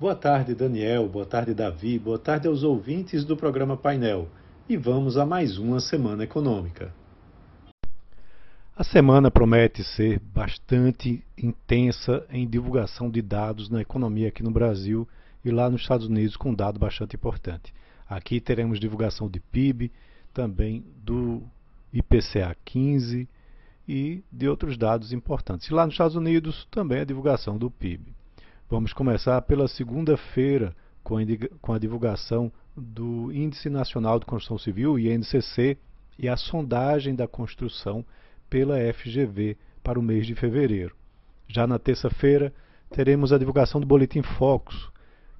Boa tarde, Daniel. Boa tarde, Davi. Boa tarde aos ouvintes do programa Painel. E vamos a mais uma semana econômica. A semana promete ser bastante intensa em divulgação de dados na economia aqui no Brasil e lá nos Estados Unidos, com um dado bastante importante. Aqui teremos divulgação de PIB, também do IPCA 15 e de outros dados importantes. E lá nos Estados Unidos também a divulgação do PIB. Vamos começar pela segunda-feira com a divulgação do Índice Nacional de Construção Civil, INCC, e a sondagem da construção pela FGV para o mês de fevereiro. Já na terça-feira, teremos a divulgação do Boletim Focus,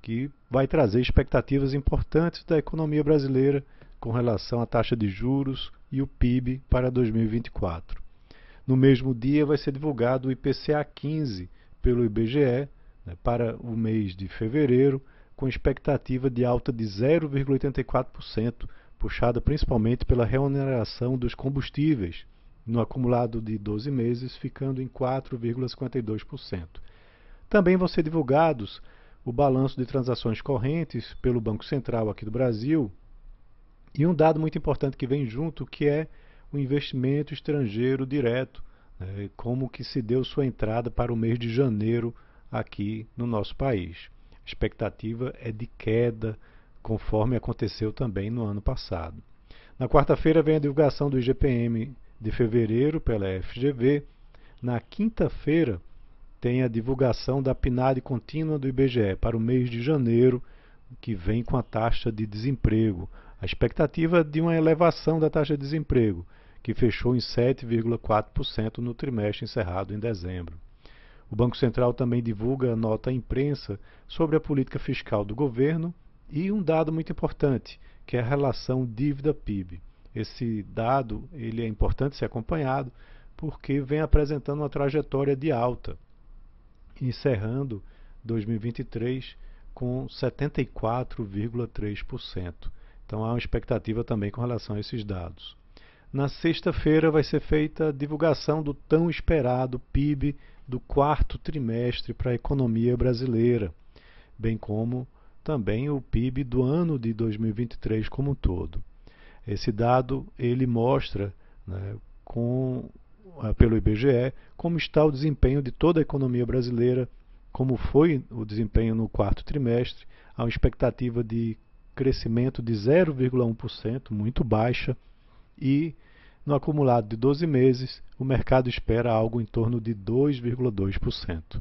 que vai trazer expectativas importantes da economia brasileira com relação à taxa de juros e o PIB para 2024. No mesmo dia, vai ser divulgado o IPCA 15 pelo IBGE para o mês de fevereiro, com expectativa de alta de 0,84%, puxada principalmente pela remuneração dos combustíveis, no acumulado de 12 meses, ficando em 4,52%. Também vão ser divulgados o balanço de transações correntes pelo Banco Central aqui do Brasil e um dado muito importante que vem junto, que é o investimento estrangeiro direto, né, como que se deu sua entrada para o mês de janeiro aqui no nosso país. A expectativa é de queda, conforme aconteceu também no ano passado. Na quarta-feira vem a divulgação do IGPM de fevereiro pela FGV. Na quinta-feira tem a divulgação da PNAD contínua do IBGE para o mês de janeiro, que vem com a taxa de desemprego. A expectativa é de uma elevação da taxa de desemprego, que fechou em 7,4% no trimestre encerrado em dezembro. O Banco Central também divulga nota à imprensa sobre a política fiscal do governo e um dado muito importante, que é a relação dívida-PIB. Esse dado ele é importante ser acompanhado porque vem apresentando uma trajetória de alta, encerrando 2023 com 74,3%. Então há uma expectativa também com relação a esses dados. Na sexta-feira vai ser feita a divulgação do tão esperado PIB do quarto trimestre para a economia brasileira, bem como também o PIB do ano de 2023 como um todo. Esse dado ele mostra, né, com, ah, pelo IBGE, como está o desempenho de toda a economia brasileira, como foi o desempenho no quarto trimestre, uma expectativa de crescimento de 0,1%, muito baixa, e no acumulado de 12 meses, o mercado espera algo em torno de 2,2%.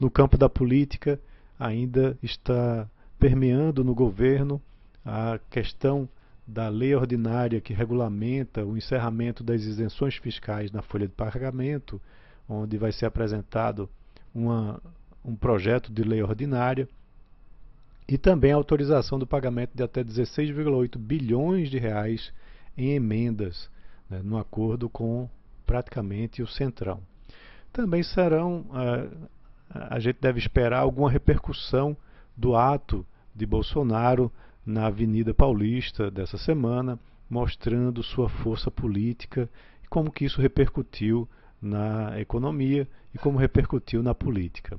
No campo da política, ainda está permeando no governo a questão da lei ordinária que regulamenta o encerramento das isenções fiscais na folha de pagamento, onde vai ser apresentado uma, um projeto de lei ordinária e também a autorização do pagamento de até 16,8 bilhões de reais em emendas né, no acordo com praticamente o Centrão. Também serão, a, a gente deve esperar alguma repercussão do ato de Bolsonaro na Avenida Paulista dessa semana, mostrando sua força política e como que isso repercutiu na economia e como repercutiu na política.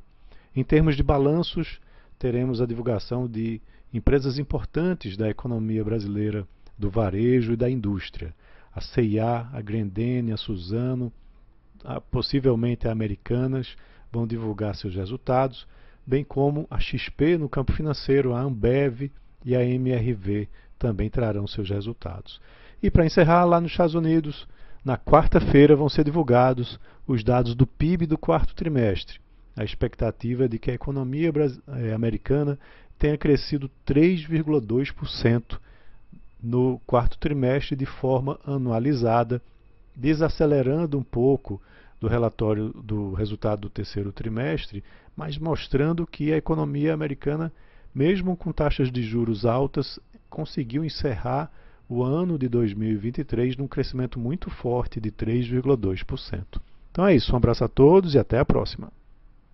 Em termos de balanços, teremos a divulgação de empresas importantes da economia brasileira, do varejo e da indústria a CIA, a Grendene, a Suzano, a, possivelmente a Americanas, vão divulgar seus resultados, bem como a XP no campo financeiro, a Ambev e a MRV também trarão seus resultados. E para encerrar, lá nos Estados Unidos, na quarta-feira vão ser divulgados os dados do PIB do quarto trimestre. A expectativa é de que a economia eh, americana tenha crescido 3,2% no quarto trimestre de forma anualizada, desacelerando um pouco do relatório do resultado do terceiro trimestre, mas mostrando que a economia americana, mesmo com taxas de juros altas, conseguiu encerrar o ano de 2023 num crescimento muito forte de 3,2%. Então é isso, um abraço a todos e até a próxima.